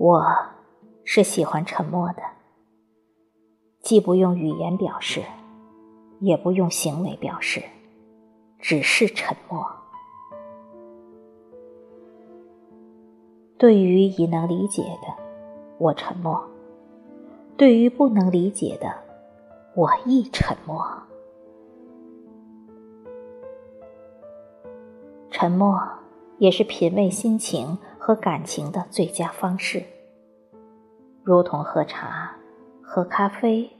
我是喜欢沉默的，既不用语言表示，也不用行为表示，只是沉默。对于已能理解的，我沉默；对于不能理解的，我亦沉默。沉默也是品味心情和感情的最佳方式，如同喝茶、喝咖啡、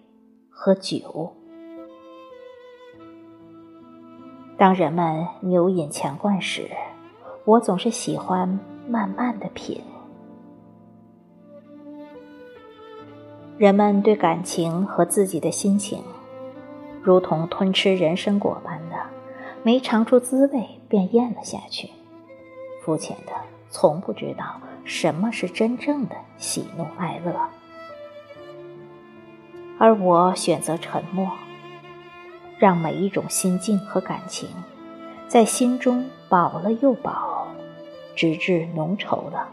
喝酒。当人们牛饮强灌时，我总是喜欢。慢慢的品，人们对感情和自己的心情，如同吞吃人参果般的，没尝出滋味便咽了下去，肤浅的从不知道什么是真正的喜怒哀乐。而我选择沉默，让每一种心境和感情，在心中饱了又饱。直至浓稠了，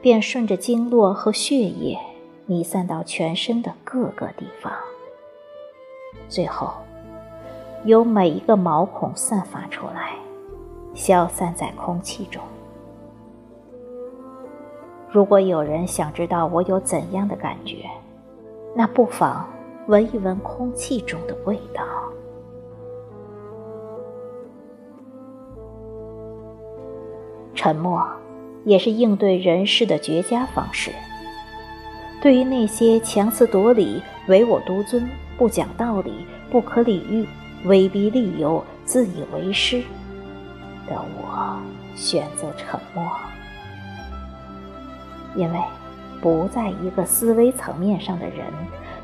便顺着经络和血液弥散到全身的各个地方，最后由每一个毛孔散发出来，消散在空气中。如果有人想知道我有怎样的感觉，那不妨闻一闻空气中的味道。沉默，也是应对人事的绝佳方式。对于那些强词夺理、唯我独尊、不讲道理、不可理喻、威逼利诱、自以为是的我，选择沉默，因为不在一个思维层面上的人，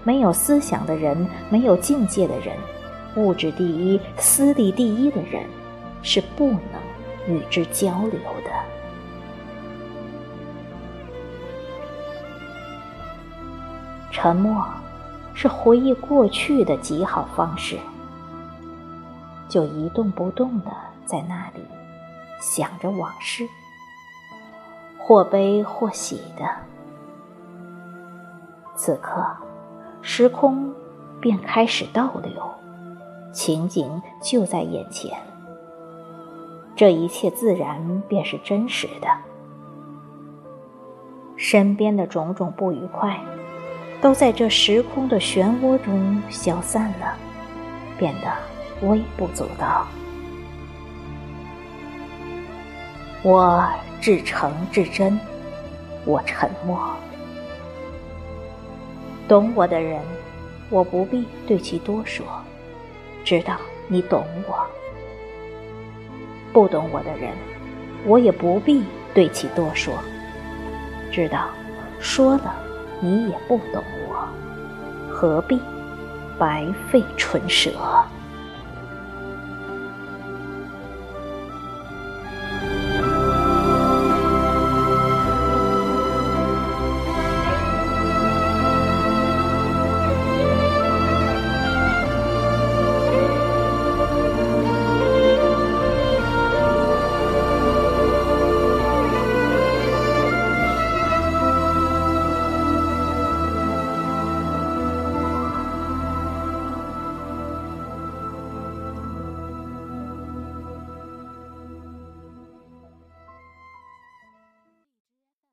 没有思想的人，没有境界的人，物质第一、私利第一的人，是不能。与之交流的沉默，是回忆过去的极好方式。就一动不动的在那里想着往事，或悲或喜的。此刻，时空便开始倒流，情景就在眼前。这一切自然便是真实的，身边的种种不愉快，都在这时空的漩涡中消散了，变得微不足道。我至诚至真，我沉默。懂我的人，我不必对其多说，知道你懂我。不懂我的人，我也不必对其多说。知道说了，你也不懂我，何必白费唇舌？